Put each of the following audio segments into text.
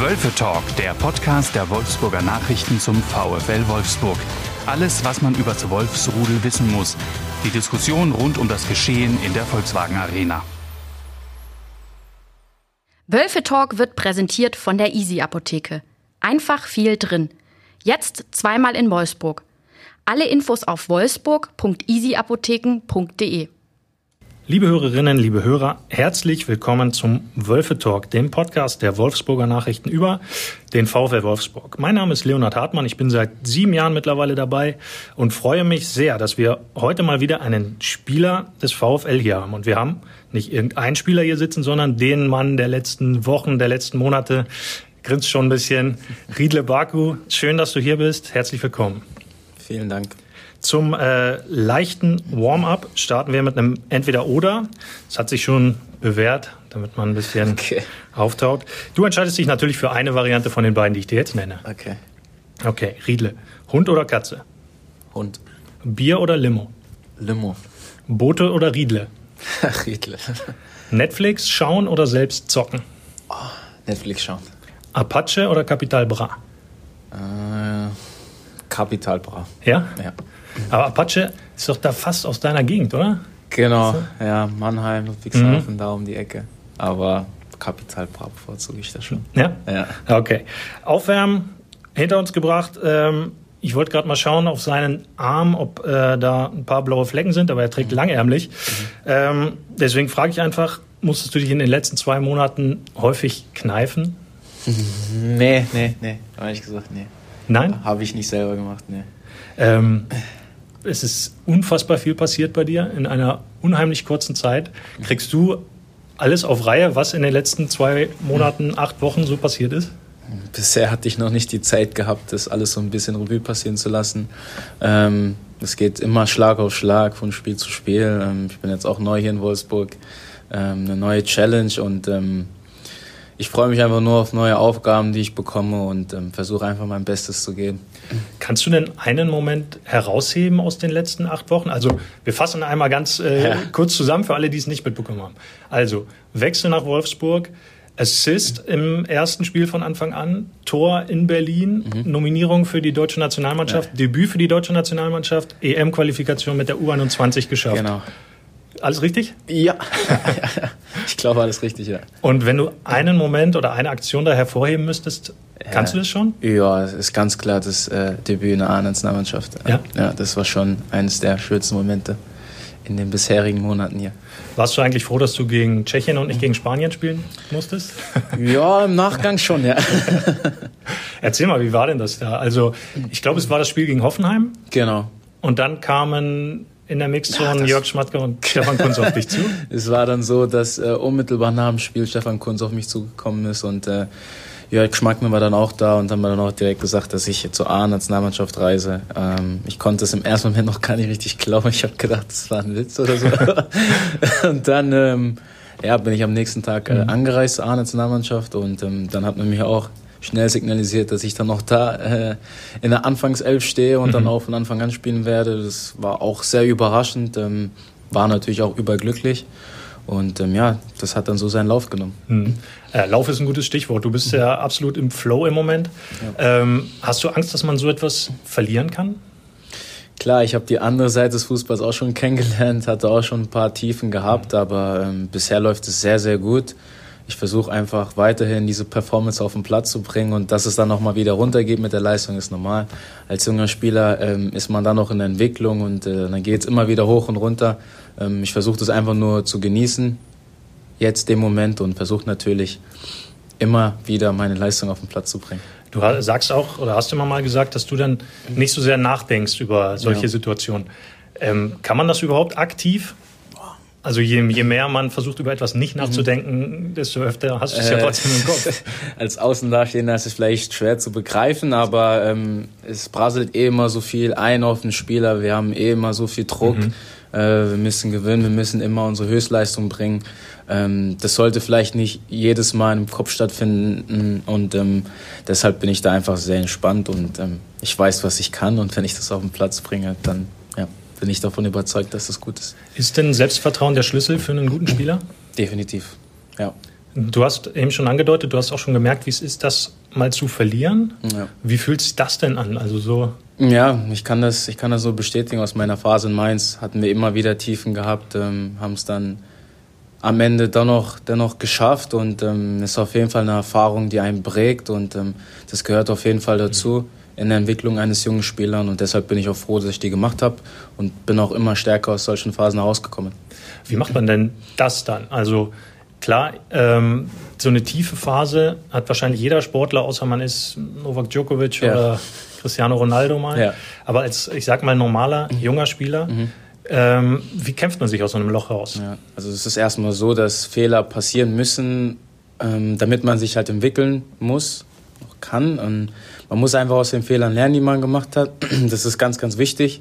Wölfe Talk, der Podcast der Wolfsburger Nachrichten zum VfL Wolfsburg. Alles, was man über das Wolfsrudel wissen muss. Die Diskussion rund um das Geschehen in der Volkswagen Arena. Wölfe Talk wird präsentiert von der Easy Apotheke. Einfach viel drin. Jetzt zweimal in Wolfsburg. Alle Infos auf wolfsburg.easyapotheken.de. Liebe Hörerinnen, liebe Hörer, herzlich willkommen zum Wölfe Talk, dem Podcast der Wolfsburger Nachrichten über den VfL Wolfsburg. Mein Name ist Leonhard Hartmann, ich bin seit sieben Jahren mittlerweile dabei und freue mich sehr, dass wir heute mal wieder einen Spieler des VfL hier haben. Und wir haben nicht irgendeinen Spieler hier sitzen, sondern den Mann der letzten Wochen, der letzten Monate. Grinst schon ein bisschen. Riedle Baku, schön, dass du hier bist. Herzlich willkommen. Vielen Dank. Zum äh, leichten Warm-up starten wir mit einem Entweder-Oder. Das hat sich schon bewährt, damit man ein bisschen okay. auftaut. Du entscheidest dich natürlich für eine Variante von den beiden, die ich dir jetzt nenne. Okay. Okay, Riedle. Hund oder Katze? Hund. Bier oder Limo? Limo. Boote oder Riedle? Riedle. Netflix schauen oder selbst zocken? Oh, Netflix schauen. Apache oder Capital Bra? Äh, Capital Bra. Ja? Ja. Aber Apache ist doch da fast aus deiner Gegend, oder? Genau, ja, Mannheim, Ludwigshafen, mhm. da um die Ecke. Aber Kapital bevorzuge ich das schon. Ja? Ja. Okay. Aufwärmen hinter uns gebracht. Ähm, ich wollte gerade mal schauen auf seinen Arm, ob äh, da ein paar blaue Flecken sind, aber er trägt mhm. langärmlich. Mhm. Ähm, deswegen frage ich einfach, musstest du dich in den letzten zwei Monaten häufig kneifen? Nee, nee, nee. Ehrlich gesagt, nee. Nein? Habe ich nicht selber gemacht, nee. Ähm, es ist unfassbar viel passiert bei dir in einer unheimlich kurzen Zeit. Kriegst du alles auf Reihe, was in den letzten zwei Monaten, acht Wochen so passiert ist? Bisher hatte ich noch nicht die Zeit gehabt, das alles so ein bisschen Revue passieren zu lassen. Ähm, es geht immer Schlag auf Schlag von Spiel zu Spiel. Ähm, ich bin jetzt auch neu hier in Wolfsburg. Ähm, eine neue Challenge und ähm, ich freue mich einfach nur auf neue Aufgaben, die ich bekomme und ähm, versuche einfach mein Bestes zu geben. Kannst du denn einen Moment herausheben aus den letzten acht Wochen? Also wir fassen einmal ganz äh, ja. kurz zusammen für alle, die es nicht mitbekommen haben. Also Wechsel nach Wolfsburg, Assist im ersten Spiel von Anfang an, Tor in Berlin, mhm. Nominierung für die deutsche Nationalmannschaft, ja. Debüt für die deutsche Nationalmannschaft, EM-Qualifikation mit der U21 geschafft. Genau. Alles richtig? Ja. ich glaube, alles richtig, ja. Und wenn du einen Moment oder eine Aktion da hervorheben müsstest, ja. kannst du das schon? Ja, es ist ganz klar das äh, Debüt in der A-Nationalmannschaft. Ja? ja, das war schon eines der schönsten Momente in den bisherigen Monaten hier. Warst du eigentlich froh, dass du gegen Tschechien und nicht gegen Spanien spielen musstest? Ja, im Nachgang schon, ja. Erzähl mal, wie war denn das da? Also, ich glaube, es war das Spiel gegen Hoffenheim. Genau. Und dann kamen in der Mixzone ja, Jörg Schmatke und Stefan Kunz auf dich zu? Es war dann so, dass äh, unmittelbar nach dem Spiel Stefan Kunz auf mich zugekommen ist und äh, Jörg Schmackmann war dann auch da und haben mir dann auch direkt gesagt, dass ich zur A-Nationalmannschaft reise. Ähm, ich konnte es im ersten Moment noch gar nicht richtig glauben. Ich habe gedacht, das war ein Witz oder so. und dann ähm, ja, bin ich am nächsten Tag äh, mhm. angereist zur A-Nationalmannschaft und ähm, dann hat man mich auch schnell signalisiert, dass ich dann noch da äh, in der Anfangself stehe und mhm. dann auch von Anfang an spielen werde. Das war auch sehr überraschend, ähm, war natürlich auch überglücklich. Und ähm, ja, das hat dann so seinen Lauf genommen. Mhm. Äh, Lauf ist ein gutes Stichwort. Du bist ja absolut im Flow im Moment. Ja. Ähm, hast du Angst, dass man so etwas verlieren kann? Klar, ich habe die andere Seite des Fußballs auch schon kennengelernt, hatte auch schon ein paar Tiefen gehabt, mhm. aber ähm, bisher läuft es sehr, sehr gut ich versuche einfach weiterhin diese Performance auf den Platz zu bringen und dass es dann nochmal wieder runtergeht mit der Leistung ist normal. Als junger Spieler ähm, ist man dann noch in der Entwicklung und äh, dann geht es immer wieder hoch und runter. Ähm, ich versuche das einfach nur zu genießen, jetzt den Moment und versuche natürlich immer wieder meine Leistung auf den Platz zu bringen. Du sagst auch oder hast immer mal gesagt, dass du dann nicht so sehr nachdenkst über solche ja. Situationen. Ähm, kann man das überhaupt aktiv? Also je, je mehr man versucht, über etwas nicht nachzudenken, desto öfter hast du es ja äh, trotzdem im Kopf. Als Außendastehender ist es vielleicht schwer zu begreifen, aber ähm, es prasselt eh immer so viel ein auf den Spieler. Wir haben eh immer so viel Druck. Mhm. Äh, wir müssen gewinnen, wir müssen immer unsere Höchstleistung bringen. Ähm, das sollte vielleicht nicht jedes Mal im Kopf stattfinden und ähm, deshalb bin ich da einfach sehr entspannt und ähm, ich weiß, was ich kann und wenn ich das auf den Platz bringe, dann bin ich davon überzeugt, dass das gut ist. Ist denn Selbstvertrauen der Schlüssel für einen guten Spieler? Definitiv, ja. Du hast eben schon angedeutet, du hast auch schon gemerkt, wie es ist, das mal zu verlieren. Ja. Wie fühlt sich das denn an? Also so. Ja, ich kann das, ich kann das so bestätigen aus meiner Phase in Mainz. Hatten wir immer wieder Tiefen gehabt, ähm, haben es dann am Ende dennoch, dennoch geschafft und ähm, ist auf jeden Fall eine Erfahrung, die einen prägt und ähm, das gehört auf jeden Fall dazu in der Entwicklung eines jungen Spielers und deshalb bin ich auch froh, dass ich die gemacht habe und bin auch immer stärker aus solchen Phasen herausgekommen. Wie macht man denn das dann? Also Klar, ähm, so eine tiefe Phase hat wahrscheinlich jeder Sportler, außer man ist Novak Djokovic ja. oder Cristiano Ronaldo mal. Ja. Aber als, ich sag mal, normaler, mhm. junger Spieler, mhm. ähm, wie kämpft man sich aus so einem Loch raus? Ja. Also es ist erstmal so, dass Fehler passieren müssen, ähm, damit man sich halt entwickeln muss, kann. Und man muss einfach aus den Fehlern lernen, die man gemacht hat. Das ist ganz, ganz wichtig.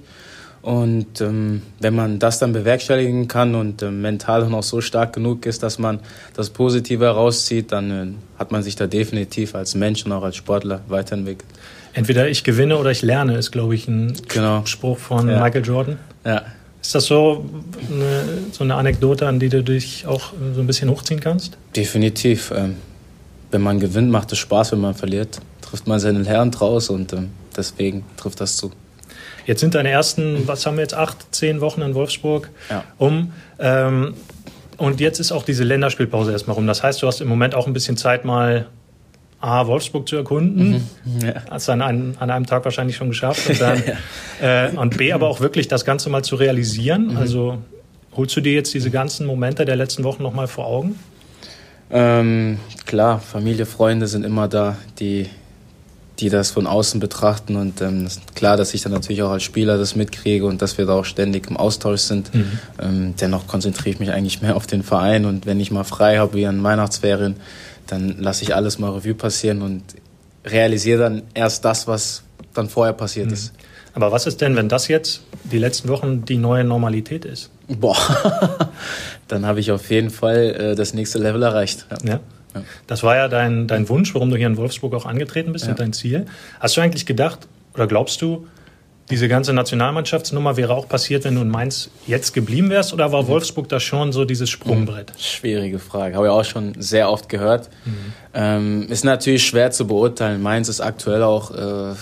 Und ähm, wenn man das dann bewerkstelligen kann und äh, mental dann auch so stark genug ist, dass man das Positive herauszieht, dann äh, hat man sich da definitiv als Mensch und auch als Sportler weiterentwickelt. Entweder ich gewinne oder ich lerne, ist, glaube ich, ein genau. Spruch von ja. Michael Jordan. Ja. Ist das so eine, so eine Anekdote, an die du dich auch so ein bisschen hochziehen kannst? Definitiv. Ähm, wenn man gewinnt, macht es Spaß. Wenn man verliert, trifft man seinen Herrn draus und ähm, deswegen trifft das zu. Jetzt sind deine ersten, was haben wir jetzt, acht, zehn Wochen in Wolfsburg ja. um. Ähm, und jetzt ist auch diese Länderspielpause erstmal rum. Das heißt, du hast im Moment auch ein bisschen Zeit, mal A, Wolfsburg zu erkunden. Mhm. Ja. Hast du an einem, an einem Tag wahrscheinlich schon geschafft. Und, dann, äh, und B, aber auch wirklich das Ganze mal zu realisieren. Mhm. Also holst du dir jetzt diese ganzen Momente der letzten Wochen nochmal vor Augen? Ähm, klar, Familie, Freunde sind immer da, die die das von außen betrachten. Und ähm, klar, dass ich dann natürlich auch als Spieler das mitkriege und dass wir da auch ständig im Austausch sind. Mhm. Ähm, dennoch konzentriere ich mich eigentlich mehr auf den Verein und wenn ich mal frei habe, wie an Weihnachtsferien, dann lasse ich alles mal Revue passieren und realisiere dann erst das, was dann vorher passiert mhm. ist. Aber was ist denn, wenn das jetzt die letzten Wochen die neue Normalität ist? Boah, dann habe ich auf jeden Fall äh, das nächste Level erreicht. Ja. ja. Das war ja dein, dein Wunsch, warum du hier in Wolfsburg auch angetreten bist ja. und dein Ziel. Hast du eigentlich gedacht oder glaubst du, diese ganze Nationalmannschaftsnummer wäre auch passiert, wenn du in Mainz jetzt geblieben wärst? Oder war mhm. Wolfsburg da schon so dieses Sprungbrett? Mhm. Schwierige Frage. Habe ich auch schon sehr oft gehört. Mhm. Ähm, ist natürlich schwer zu beurteilen. Mainz ist aktuell auch äh,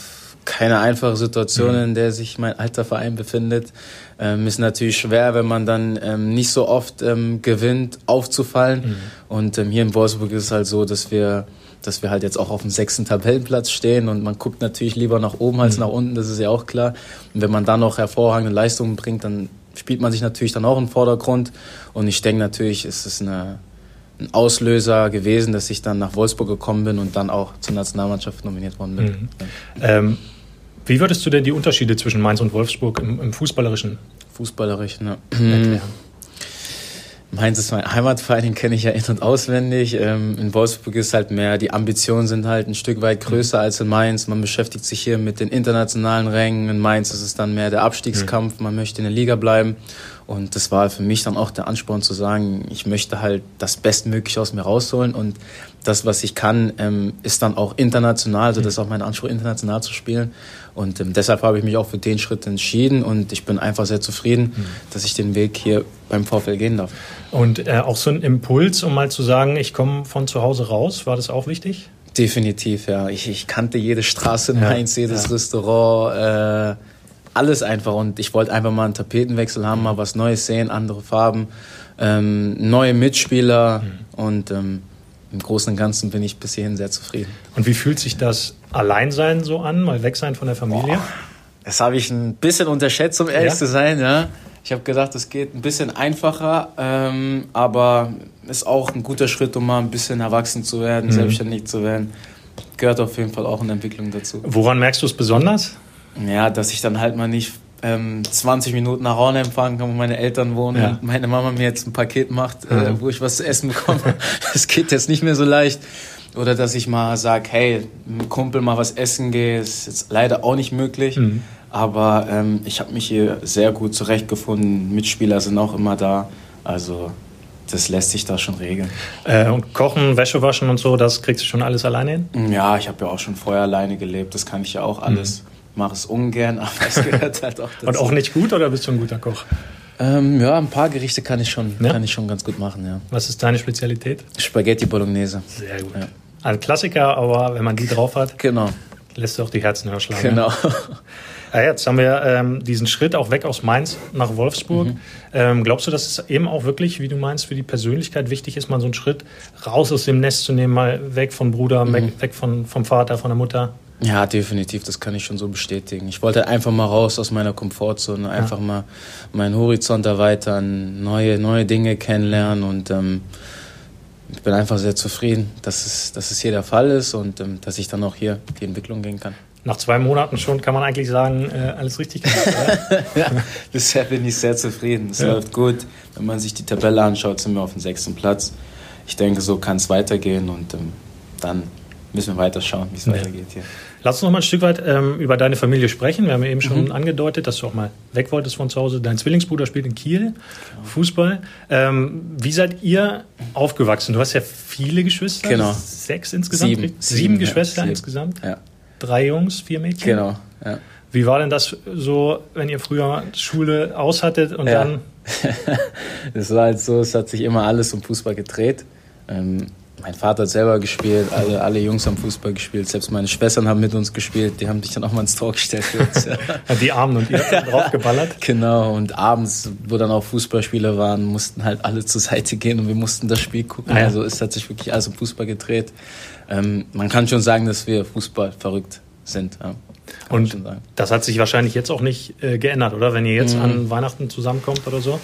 keine einfache Situation, mhm. in der sich mein alter Verein befindet. Ähm, ist natürlich schwer, wenn man dann ähm, nicht so oft ähm, gewinnt, aufzufallen. Mhm. Und ähm, hier in Wolfsburg ist es halt so, dass wir, dass wir halt jetzt auch auf dem sechsten Tabellenplatz stehen und man guckt natürlich lieber nach oben als mhm. nach unten, das ist ja auch klar. Und wenn man dann noch hervorragende Leistungen bringt, dann spielt man sich natürlich dann auch im Vordergrund. Und ich denke natürlich, ist es eine, ein Auslöser gewesen, dass ich dann nach Wolfsburg gekommen bin und dann auch zur Nationalmannschaft nominiert worden bin. Mhm. Ja. Wie würdest du denn die Unterschiede zwischen Mainz und Wolfsburg im, im Fußballerischen? Fußballerischen, ne? erklären? Mainz ist mein Heimatverein, den kenne ich ja in- und auswendig. Ähm, in Wolfsburg ist halt mehr, die Ambitionen sind halt ein Stück weit größer als in Mainz. Man beschäftigt sich hier mit den internationalen Rängen. In Mainz ist es dann mehr der Abstiegskampf, man möchte in der Liga bleiben. Und das war für mich dann auch der Ansporn zu sagen, ich möchte halt das Bestmögliche aus mir rausholen und das, was ich kann, ähm, ist dann auch international, also das ist auch mein Anspruch, international zu spielen. Und ähm, deshalb habe ich mich auch für den Schritt entschieden und ich bin einfach sehr zufrieden, mhm. dass ich den Weg hier beim VfL gehen darf. Und äh, auch so ein Impuls, um mal zu sagen, ich komme von zu Hause raus, war das auch wichtig? Definitiv, ja. Ich, ich kannte jede Straße in Mainz, ja, jedes ja. Restaurant, äh, alles einfach. Und ich wollte einfach mal einen Tapetenwechsel haben, mal was Neues sehen, andere Farben, ähm, neue Mitspieler mhm. und ähm, im Großen und Ganzen bin ich bis hierhin sehr zufrieden. Und wie fühlt sich das Alleinsein so an, mal weg sein von der Familie? Boah, das habe ich ein bisschen unterschätzt, um ehrlich ja? zu sein. Ja. Ich habe gedacht, es geht ein bisschen einfacher, ähm, aber ist auch ein guter Schritt, um mal ein bisschen erwachsen zu werden, mhm. selbstständig zu werden. Gehört auf jeden Fall auch in Entwicklung dazu. Woran merkst du es besonders? Ja, dass ich dann halt mal nicht ähm, 20 Minuten nach Hause empfangen kann, wo meine Eltern wohnen ja. und meine Mama mir jetzt ein Paket macht, äh, mhm. wo ich was zu essen bekomme. das geht jetzt nicht mehr so leicht. Oder dass ich mal sage, hey, mit Kumpel mal was essen gehe, ist jetzt leider auch nicht möglich. Mhm. Aber ähm, ich habe mich hier sehr gut zurechtgefunden. Mitspieler sind auch immer da. Also das lässt sich da schon regeln. Äh, und Kochen, Wäsche waschen und so, das kriegst du schon alles alleine hin? Ja, ich habe ja auch schon vorher alleine gelebt. Das kann ich ja auch alles. Mhm mache es ungern, aber es gehört halt auch dazu. Und auch nicht gut oder bist du ein guter Koch? Ähm, ja, ein paar Gerichte kann ich schon, ja? kann ich schon ganz gut machen, ja. Was ist deine Spezialität? Spaghetti Bolognese. Sehr gut. Ja. Ein Klassiker, aber wenn man die drauf hat, genau. lässt du auch die Herzen höher schlagen. Genau. Ja, jetzt haben wir ähm, diesen Schritt auch weg aus Mainz nach Wolfsburg. Mhm. Ähm, glaubst du, dass es eben auch wirklich, wie du meinst, für die Persönlichkeit wichtig ist, mal so einen Schritt raus aus dem Nest zu nehmen, mal weg von Bruder, mhm. weg, weg von, vom Vater, von der Mutter? Ja, definitiv, das kann ich schon so bestätigen. Ich wollte einfach mal raus aus meiner Komfortzone, einfach ja. mal meinen Horizont erweitern, neue, neue Dinge kennenlernen und ähm, ich bin einfach sehr zufrieden, dass es, dass es hier der Fall ist und ähm, dass ich dann auch hier die Entwicklung gehen kann. Nach zwei Monaten schon kann man eigentlich sagen, äh, alles richtig gemacht, ja, bisher bin ich sehr zufrieden. Es ja. läuft gut. Wenn man sich die Tabelle anschaut, sind wir auf dem sechsten Platz. Ich denke, so kann es weitergehen und ähm, dann müssen wir weiter schauen, wie es ja. weitergeht hier. Lass uns noch mal ein Stück weit ähm, über deine Familie sprechen. Wir haben ja eben schon mhm. angedeutet, dass du auch mal weg wolltest von zu Hause. Dein Zwillingsbruder spielt in Kiel genau. Fußball. Ähm, wie seid ihr aufgewachsen? Du hast ja viele Geschwister. Genau. Sechs insgesamt? Sieben. Sieben, Sieben Geschwister ja, insgesamt? Ja. Drei Jungs, vier Mädchen? Genau, ja. Wie war denn das so, wenn ihr früher Schule aushattet und ja. dann? Es war halt so, es hat sich immer alles um Fußball gedreht. Ähm, mein Vater hat selber gespielt, alle, alle Jungs haben Fußball gespielt, selbst meine Schwestern haben mit uns gespielt, die haben sich dann auch mal ins Tor gestellt für uns. Ja. die Armen und ihr draufgeballert? Genau, und abends, wo dann auch Fußballspieler waren, mussten halt alle zur Seite gehen und wir mussten das Spiel gucken. Ah, ja. Also es hat sich wirklich alles um Fußball gedreht. Ähm, man kann schon sagen, dass wir Fußball verrückt sind. Ja. Und das hat sich wahrscheinlich jetzt auch nicht äh, geändert, oder? Wenn ihr jetzt mhm. an Weihnachten zusammenkommt oder so?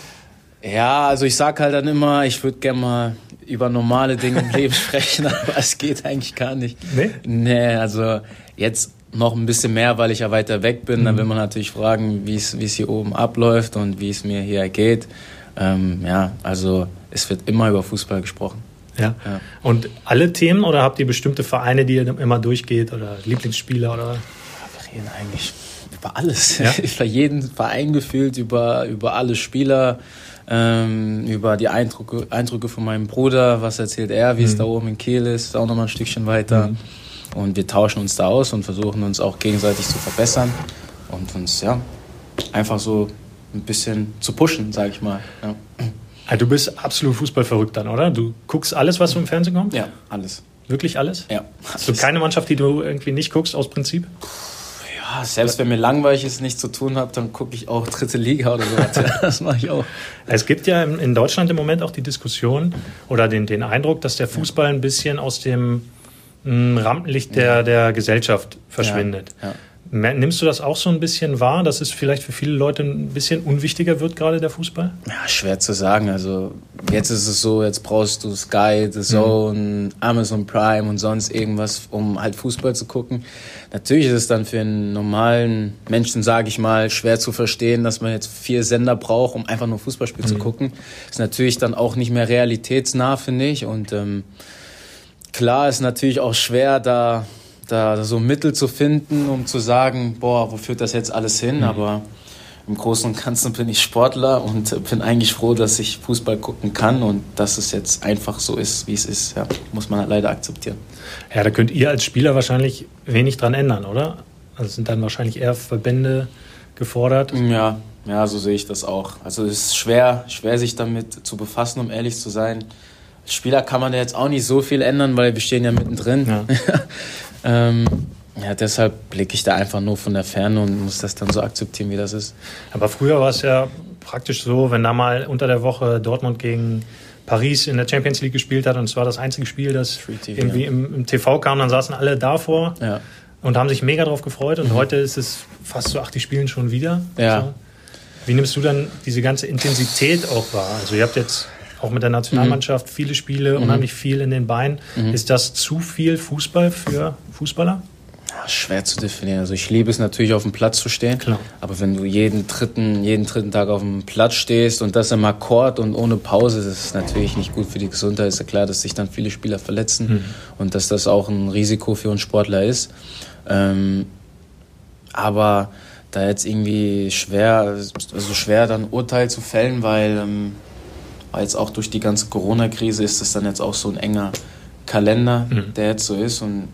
Ja, also ich sag halt dann immer, ich würde gerne mal über normale Dinge im Leben sprechen, aber es geht eigentlich gar nicht. Nee? Nee, also jetzt noch ein bisschen mehr, weil ich ja weiter weg bin. Mhm. Dann will man natürlich fragen, wie es hier oben abläuft und wie es mir hier geht. Ähm, ja, also es wird immer über Fußball gesprochen. Ja. ja. Und alle Themen oder habt ihr bestimmte Vereine, die ihr immer durchgeht oder Lieblingsspieler oder? Wir reden eigentlich über alles. Ja? über jeden Verein gefühlt, über, über alle Spieler ähm, über die Eindrücke, Eindrücke von meinem Bruder, was erzählt er, wie mhm. es da oben in Kiel ist, auch nochmal ein Stückchen weiter. Mhm. Und wir tauschen uns da aus und versuchen uns auch gegenseitig zu verbessern und uns ja einfach so ein bisschen zu pushen, sag ich mal. Ja. Also du bist absolut Fußballverrückt dann, oder? Du guckst alles, was so im Fernsehen kommt? Ja, alles. Wirklich alles? Ja. Hast du keine Mannschaft, die du irgendwie nicht guckst aus Prinzip? Ja, selbst wenn mir langweilig ist, nichts zu tun habe, dann gucke ich auch dritte Liga oder so. das mache ich auch. Es gibt ja in Deutschland im Moment auch die Diskussion oder den, den Eindruck, dass der Fußball ein bisschen aus dem hm, Rampenlicht der, der Gesellschaft verschwindet. Ja, ja. Nimmst du das auch so ein bisschen wahr, dass es vielleicht für viele Leute ein bisschen unwichtiger wird, gerade der Fußball? Ja, schwer zu sagen. Also jetzt ist es so, jetzt brauchst du Sky, The Zone, mhm. Amazon Prime und sonst irgendwas, um halt Fußball zu gucken. Natürlich ist es dann für einen normalen Menschen, sage ich mal, schwer zu verstehen, dass man jetzt vier Sender braucht, um einfach nur Fußballspiel mhm. zu gucken. Ist natürlich dann auch nicht mehr realitätsnah, finde ich. Und ähm, klar ist natürlich auch schwer, da da so Mittel zu finden, um zu sagen, boah, wo führt das jetzt alles hin? Mhm. Aber im Großen und Ganzen bin ich Sportler und bin eigentlich froh, dass ich Fußball gucken kann und dass es jetzt einfach so ist, wie es ist. Ja, muss man leider akzeptieren. Ja, da könnt ihr als Spieler wahrscheinlich wenig dran ändern, oder? Also sind dann wahrscheinlich eher Verbände gefordert? Ja, ja, so sehe ich das auch. Also es ist schwer, schwer sich damit zu befassen, um ehrlich zu sein. Als Spieler kann man ja jetzt auch nicht so viel ändern, weil wir stehen ja mittendrin. Ja. Ähm, ja, deshalb blicke ich da einfach nur von der Ferne und muss das dann so akzeptieren, wie das ist. Aber früher war es ja praktisch so, wenn da mal unter der Woche Dortmund gegen Paris in der Champions League gespielt hat und es war das einzige Spiel, das TV, irgendwie ja. im, im, TV kam, dann saßen alle davor ja. und haben sich mega drauf gefreut und mhm. heute ist es fast so, ach, die spielen schon wieder. Ja. So. Wie nimmst du dann diese ganze Intensität auch wahr? Also ihr habt jetzt auch mit der Nationalmannschaft, mhm. viele Spiele, mhm. unheimlich viel in den Beinen. Mhm. Ist das zu viel Fußball für Fußballer? Ja, schwer zu definieren. Also ich liebe es natürlich auf dem Platz zu stehen. Klar. Aber wenn du jeden dritten, jeden dritten Tag auf dem Platz stehst und das im Akkord und ohne Pause, das ist natürlich nicht gut für die Gesundheit. Ist ja klar, dass sich dann viele Spieler verletzen mhm. und dass das auch ein Risiko für einen Sportler ist. Ähm, aber da jetzt irgendwie schwer, also schwer dann Urteil zu fällen, weil ähm, weil jetzt auch durch die ganze Corona-Krise ist es dann jetzt auch so ein enger Kalender, mhm. der jetzt so ist. Und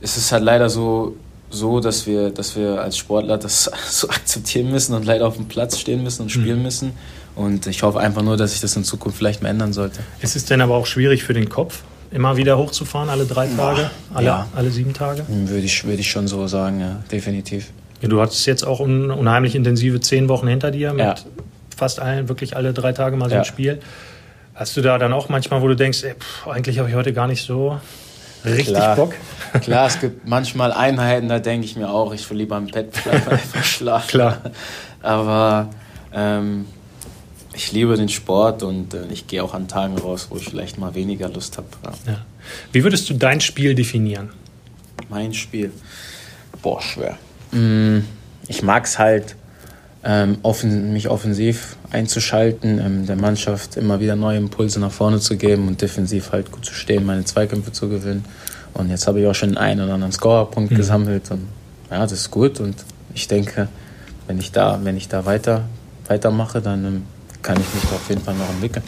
es ist halt leider so, so, dass wir, dass wir als Sportler das so akzeptieren müssen und leider auf dem Platz stehen müssen und spielen mhm. müssen. Und ich hoffe einfach nur, dass sich das in Zukunft vielleicht mehr ändern sollte. Ist es denn aber auch schwierig für den Kopf, immer wieder hochzufahren, alle drei Tage, alle, ja. alle sieben Tage? Hm, würde ich, würde ich schon so sagen, ja, definitiv. Ja, du hattest jetzt auch un unheimlich intensive zehn Wochen hinter dir mit ja. Fast allen, wirklich alle drei Tage mal so ein Spiel. Hast du da dann auch manchmal, wo du denkst, ey, pff, eigentlich habe ich heute gar nicht so richtig Klar. Bock? Klar, es gibt manchmal Einheiten, da denke ich mir auch, ich will lieber im Bett bleiben, einfach schlafen. Klar. Aber ähm, ich liebe den Sport und äh, ich gehe auch an Tagen raus, wo ich vielleicht mal weniger Lust habe. Ja. Ja. Wie würdest du dein Spiel definieren? Mein Spiel? Boah, schwer. Mm, ich mag es halt, ähm, offen, mich offensiv einzuschalten, ähm, der Mannschaft immer wieder neue Impulse nach vorne zu geben und defensiv halt gut zu stehen, meine Zweikämpfe zu gewinnen. Und jetzt habe ich auch schon einen oder anderen Scorerpunkt mhm. gesammelt und ja, das ist gut und ich denke, wenn ich da, wenn ich da weiter, weitermache, dann ähm, kann ich mich da auf jeden Fall noch entwickeln.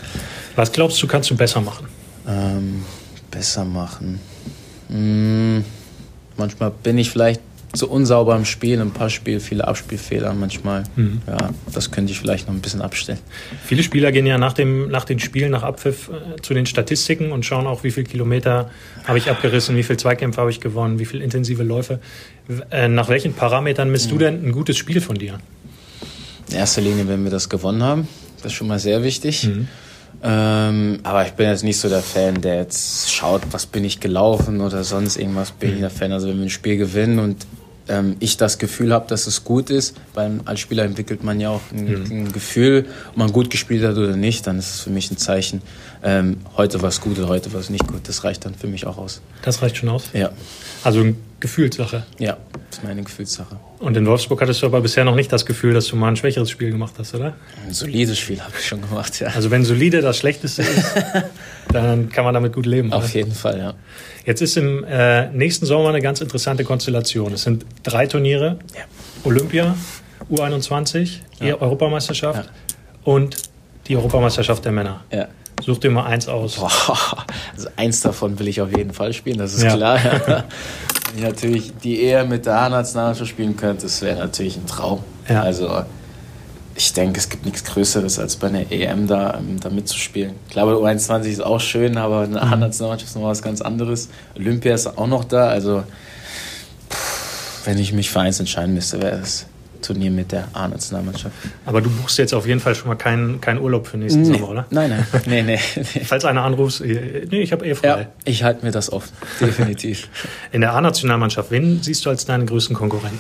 Was glaubst du, kannst du besser machen? Ähm, besser machen. Hm, manchmal bin ich vielleicht zu unsauber im Spiel, ein paar Spiel, viele Abspielfehler manchmal. Mhm. Ja, das könnte ich vielleicht noch ein bisschen abstellen. Viele Spieler gehen ja nach, dem, nach den Spielen, nach Abpfiff äh, zu den Statistiken und schauen auch, wie viele Kilometer habe ich abgerissen, wie viele Zweikämpfe habe ich gewonnen, wie viele intensive Läufe. Äh, nach welchen Parametern misst mhm. du denn ein gutes Spiel von dir? In erster Linie, wenn wir das gewonnen haben. Das ist schon mal sehr wichtig. Mhm. Ähm, aber ich bin jetzt nicht so der Fan, der jetzt schaut, was bin ich gelaufen oder sonst irgendwas bin ich mhm. der Fan. Also wenn wir ein Spiel gewinnen und ähm, ich das Gefühl habe, dass es gut ist, weil als Spieler entwickelt man ja auch ein, mhm. ein, Gefühl, ob man gut gespielt hat oder nicht, dann ist es für mich ein Zeichen, ähm, heute war es gut oder heute war es nicht gut. Das reicht dann für mich auch aus. Das reicht schon aus? Ja. Also Gefühlssache? Ja, das ist meine Gefühlssache. Und in Wolfsburg hattest du aber bisher noch nicht das Gefühl, dass du mal ein schwächeres Spiel gemacht hast, oder? Ein solides Spiel habe ich schon gemacht, ja. Also wenn solide das Schlechteste ist, dann kann man damit gut leben. Auf oder? jeden Fall, ja. Jetzt ist im äh, nächsten Sommer eine ganz interessante Konstellation. Es sind drei Turniere: ja. Olympia, U21, ja. Europameisterschaft ja. und die Europameisterschaft der Männer. Ja. Such dir mal eins aus. Boah, also eins davon will ich auf jeden Fall spielen, das ist klar. Ich natürlich die eher mit der A-Nationalmannschaft spielen könnte, das wäre natürlich ein Traum. Also ich denke, es gibt nichts Größeres, als bei einer EM da, ähm, da mitzuspielen. Ich glaube, U21 ist auch schön, aber eine mhm. A-Nationalmannschaft ist noch was ganz anderes. Olympia ist auch noch da, also pff, wenn ich mich für eins entscheiden müsste, wäre es Turnier mit der A-Nationalmannschaft. Aber du buchst jetzt auf jeden Fall schon mal keinen kein Urlaub für nächsten nee. Sommer, oder? Nein, nein, nee, nee. nee. Falls einer anruft, äh, nee, ich habe eh frei. Ja, ich halte mir das offen, definitiv. In der A-Nationalmannschaft, wen siehst du als deinen größten Konkurrenten?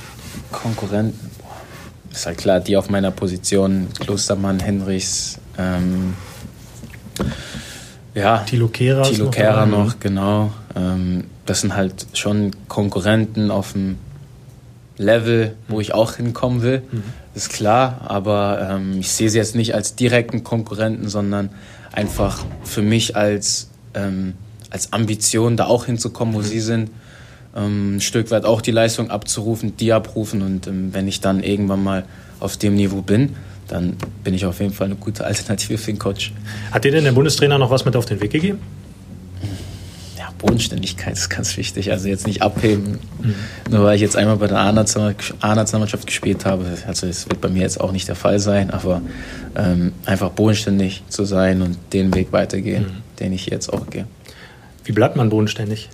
Konkurrenten? ist halt klar, die auf meiner Position, Klostermann, Henrichs, ähm, ja, Tilo Kehrer, Tilo Kehrer noch, noch, genau. Ähm, das sind halt schon Konkurrenten auf dem Level, wo mhm. ich auch hinkommen will, mhm. ist klar. Aber ähm, ich sehe sie jetzt nicht als direkten Konkurrenten, sondern einfach für mich als, ähm, als Ambition, da auch hinzukommen, wo mhm. sie sind ähm, ein Stück weit auch die Leistung abzurufen, die abrufen. Und ähm, wenn ich dann irgendwann mal auf dem Niveau bin, dann bin ich auf jeden Fall eine gute Alternative für den Coach. Hat dir denn der Bundestrainer noch was mit auf den Weg gegeben? Bodenständigkeit ist ganz wichtig. Also jetzt nicht abheben, mhm. nur weil ich jetzt einmal bei der A-Nationalmannschaft gespielt habe. Also das wird bei mir jetzt auch nicht der Fall sein, aber ähm, einfach bodenständig zu sein und den Weg weitergehen, mhm. den ich jetzt auch gehe. Wie bleibt man bodenständig?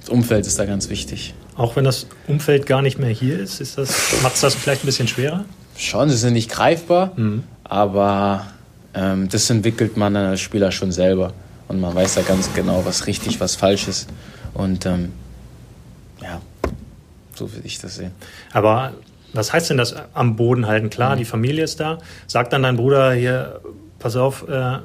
Das Umfeld ist da ganz wichtig. Auch wenn das Umfeld gar nicht mehr hier ist, ist das, macht es das vielleicht ein bisschen schwerer? Schon, sie sind nicht greifbar, mhm. aber ähm, das entwickelt man als Spieler schon selber. Und man weiß da ganz genau, was richtig, was falsch ist. Und ähm, ja, so würde ich das sehen. Aber was heißt denn das am Boden halten? Klar, mhm. die Familie ist da. Sagt dann dein Bruder hier, pass auf, äh,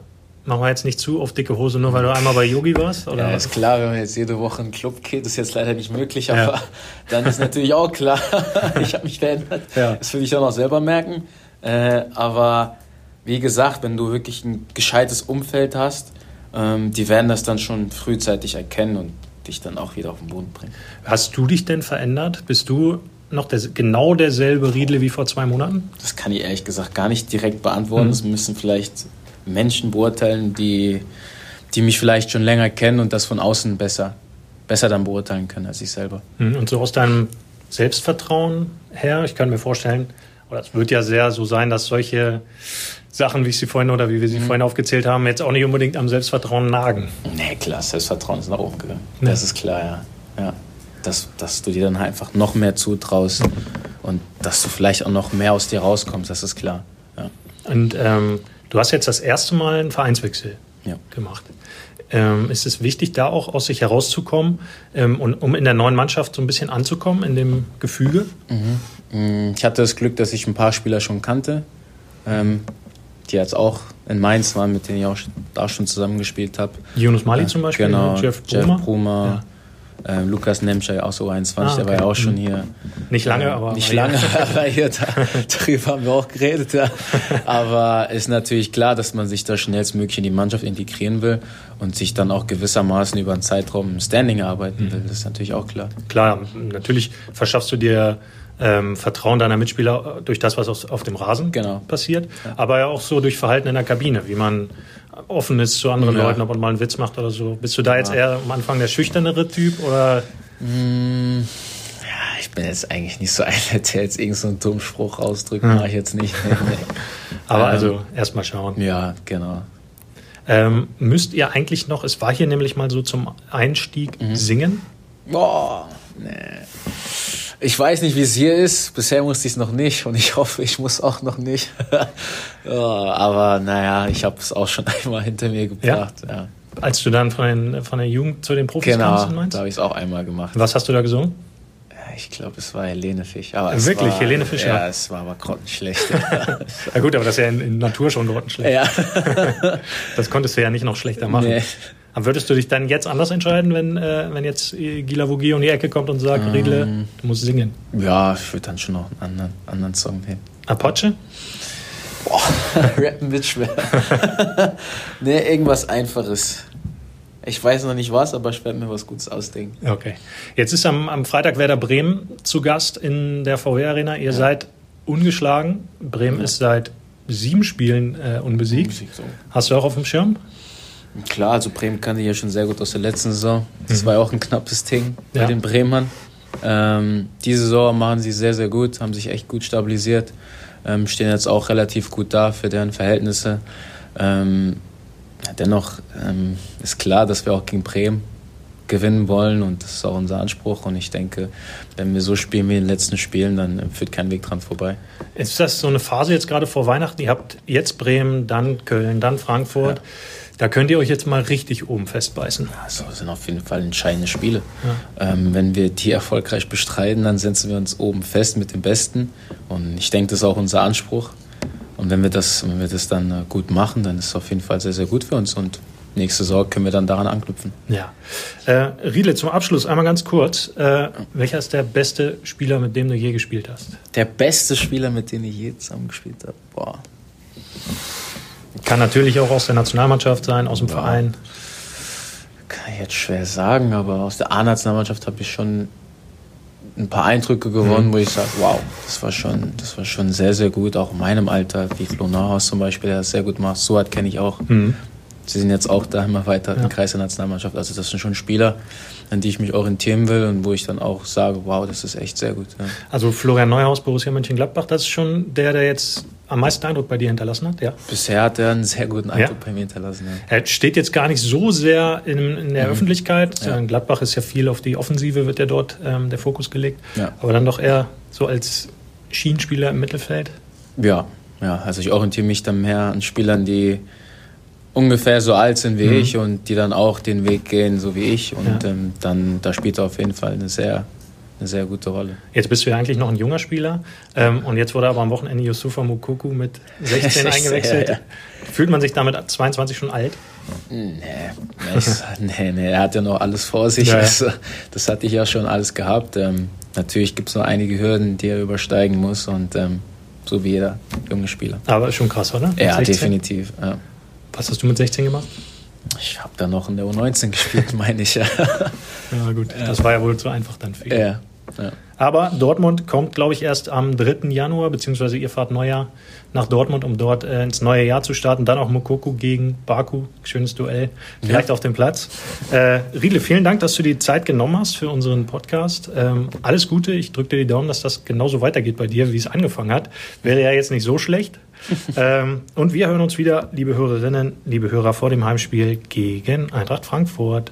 Machen wir jetzt nicht zu auf dicke Hose, nur weil du einmal bei Yogi warst? Oder? Ja, ist klar, wenn man jetzt jede Woche in den Club geht, ist jetzt leider nicht möglich, aber ja. dann ist natürlich auch klar, ich habe mich verändert. Ja. Das will ich auch noch selber merken. Äh, aber wie gesagt, wenn du wirklich ein gescheites Umfeld hast, ähm, die werden das dann schon frühzeitig erkennen und dich dann auch wieder auf den Boden bringen. Hast du dich denn verändert? Bist du noch der, genau derselbe Riedle wie vor zwei Monaten? Das kann ich ehrlich gesagt gar nicht direkt beantworten. Mhm. Das müssen vielleicht Menschen beurteilen, die, die mich vielleicht schon länger kennen und das von außen besser, besser dann beurteilen können als ich selber. Hm, und so aus deinem Selbstvertrauen her? Ich kann mir vorstellen, oder es wird ja sehr so sein, dass solche Sachen, wie ich sie vorhin oder wie wir sie mhm. vorhin aufgezählt haben, jetzt auch nicht unbedingt am Selbstvertrauen nagen. Nee, klar, Selbstvertrauen ist nach oben gegangen. Ja. Das ist klar, ja. ja. Dass, dass du dir dann einfach noch mehr zutraust und dass du vielleicht auch noch mehr aus dir rauskommst, das ist klar. Ja. Und ähm, du hast jetzt das erste Mal einen Vereinswechsel ja. gemacht. Ähm, ist es wichtig, da auch aus sich herauszukommen ähm, und um in der neuen Mannschaft so ein bisschen anzukommen, in dem Gefüge? Mhm. Ich hatte das Glück, dass ich ein paar Spieler schon kannte, ähm, die jetzt auch in Mainz waren, mit denen ich auch da schon zusammengespielt habe. Yunus Mali äh, zum Beispiel, genau, Jeff Brumer. Jeff Brumer ja. Äh, Lukas Nemczai, auch so 21, ah, okay. der war ja auch schon mhm. hier. Nicht lange, aber. Nicht lange, aber hier, da, darüber haben wir auch geredet. Ja. Aber ist natürlich klar, dass man sich da schnellstmöglich in die Mannschaft integrieren will und sich dann auch gewissermaßen über einen Zeitraum im Standing arbeiten will. Das ist natürlich auch klar. Klar, natürlich verschaffst du dir ähm, Vertrauen deiner Mitspieler durch das, was auf, dem Rasen genau. passiert, ja. aber ja auch so durch Verhalten in der Kabine, wie man offen ist zu anderen ja. Leuten, ob man mal einen Witz macht oder so. Bist du da jetzt eher am Anfang der schüchternere Typ oder? Mm, ja, ich bin jetzt eigentlich nicht so einer, der jetzt irgendeinen so dummen Spruch ausdrückt, ja. mache ich jetzt nicht. Aber ähm, also erstmal schauen. Ja, genau. Ähm, müsst ihr eigentlich noch, es war hier nämlich mal so zum Einstieg mhm. singen? Boah, nee. Ich weiß nicht, wie es hier ist. Bisher musste ich es noch nicht und ich hoffe, ich muss auch noch nicht. ja, aber naja, ich habe es auch schon einmal hinter mir gebracht. Ja? ja. Als du dann von, den, von der Jugend zu den Profis genau, kamst, meinst? da habe ich es auch einmal gemacht. Was hast du da gesungen? Ich glaube, es war Helene Fisch. Aber Wirklich, war, Helene Fischer? Ja, es war aber grottenschlecht. ja gut, aber das ist ja in, in Natur schon grottenschlecht. Ja. das konntest du ja nicht noch schlechter machen. Nee. Aber würdest du dich dann jetzt anders entscheiden, wenn, äh, wenn jetzt Gila Vogie um die Ecke kommt und sagt, ähm, Riedle, du musst singen? Ja, ich würde dann schon noch einen anderen, anderen Song nehmen. Apache? Boah, rappen wird schwer. nee, irgendwas Einfaches. Ich weiß noch nicht was, aber ich werde mir was Gutes ausdenken. Okay. Jetzt ist am, am Freitag Werder Bremen zu Gast in der VW Arena. Ihr ja. seid ungeschlagen. Bremen ja. ist seit sieben Spielen äh, unbesiegt. Hast du auch auf dem Schirm? Klar, also Bremen kannte ich ja schon sehr gut aus der letzten Saison. Das mhm. war ja auch ein knappes Ding bei ja. den Bremern. Ähm, diese Saison machen sie sehr, sehr gut, haben sich echt gut stabilisiert, ähm, stehen jetzt auch relativ gut da für deren Verhältnisse. Ähm, dennoch ähm, ist klar, dass wir auch gegen Bremen gewinnen wollen und das ist auch unser Anspruch. Und ich denke, wenn wir so spielen wie in den letzten Spielen, dann führt kein Weg dran vorbei. Ist das so eine Phase jetzt gerade vor Weihnachten? Ihr habt jetzt Bremen, dann Köln, dann Frankfurt. Ja. Da könnt ihr euch jetzt mal richtig oben festbeißen. Das sind auf jeden Fall entscheidende Spiele. Ja. Ähm, wenn wir die erfolgreich bestreiten, dann setzen wir uns oben fest mit dem Besten. Und ich denke, das ist auch unser Anspruch. Und wenn wir das, wenn wir das dann äh, gut machen, dann ist es auf jeden Fall sehr, sehr gut für uns. Und nächste Saison können wir dann daran anknüpfen. Ja. Äh, Riedle, zum Abschluss einmal ganz kurz. Äh, welcher ist der beste Spieler, mit dem du je gespielt hast? Der beste Spieler, mit dem ich je zusammengespielt habe? Boah. Kann natürlich auch aus der Nationalmannschaft sein, aus dem ja. Verein. Kann ich jetzt schwer sagen, aber aus der A-Nationalmannschaft habe ich schon ein paar Eindrücke gewonnen, mhm. wo ich sage, wow, das war schon, das war schon sehr, sehr gut, auch in meinem Alter, wie Flo Neuhaus zum Beispiel, der das sehr gut macht. Suat kenne ich auch. Mhm. Sie sind jetzt auch da immer weiter ja. im Kreis der Nationalmannschaft. Also das sind schon Spieler, an die ich mich orientieren will und wo ich dann auch sage, wow, das ist echt sehr gut. Ja. Also Florian Neuhaus, Borussia Mönchengladbach, das ist schon der, der jetzt am meisten Eindruck bei dir hinterlassen hat, ja? Bisher hat er einen sehr guten Eindruck ja. bei mir hinterlassen. Ja. Er steht jetzt gar nicht so sehr in, in der mhm. Öffentlichkeit. Ja. In Gladbach ist ja viel auf die Offensive, wird ja dort ähm, der Fokus gelegt. Aber dann doch eher so als Schienenspieler im Mittelfeld. Ja, ja. Also ich orientiere mich dann mehr an Spielern, die ungefähr so alt sind wie mhm. ich und die dann auch den Weg gehen, so wie ich. Und ähm, dann da spielt er auf jeden Fall eine sehr eine sehr gute Rolle. Jetzt bist du ja eigentlich noch ein junger Spieler ähm, und jetzt wurde aber am Wochenende Yusufa Mukuku mit 16 eingewechselt. Ja, ja. Fühlt man sich damit 22 schon alt? Nee, nee, nee, er hat ja noch alles vor sich. Ja, das, hatte ich ja schon alles gehabt. Ähm, natürlich gibt es noch einige Hürden, die er übersteigen muss und ähm, so wie jeder junge Spieler. Aber schon krass, oder? Mit ja, 16? definitiv. Ja. Was hast du mit 16 gemacht? Ich habe da noch in der U19 gespielt, meine ich. ja, gut. Ja. Das war ja wohl zu einfach dann für ihn. Ja. ja. Aber Dortmund kommt, glaube ich, erst am 3. Januar, beziehungsweise ihr fahrt Neujahr nach Dortmund, um dort äh, ins neue Jahr zu starten. Dann auch Mokoko gegen Baku. Schönes Duell. Vielleicht ja. auf dem Platz. Äh, Riedle, vielen Dank, dass du die Zeit genommen hast für unseren Podcast. Ähm, alles Gute. Ich drücke dir die Daumen, dass das genauso weitergeht bei dir, wie es angefangen hat. Wäre ja jetzt nicht so schlecht. ähm, und wir hören uns wieder, liebe Hörerinnen, liebe Hörer, vor dem Heimspiel gegen Eintracht Frankfurt.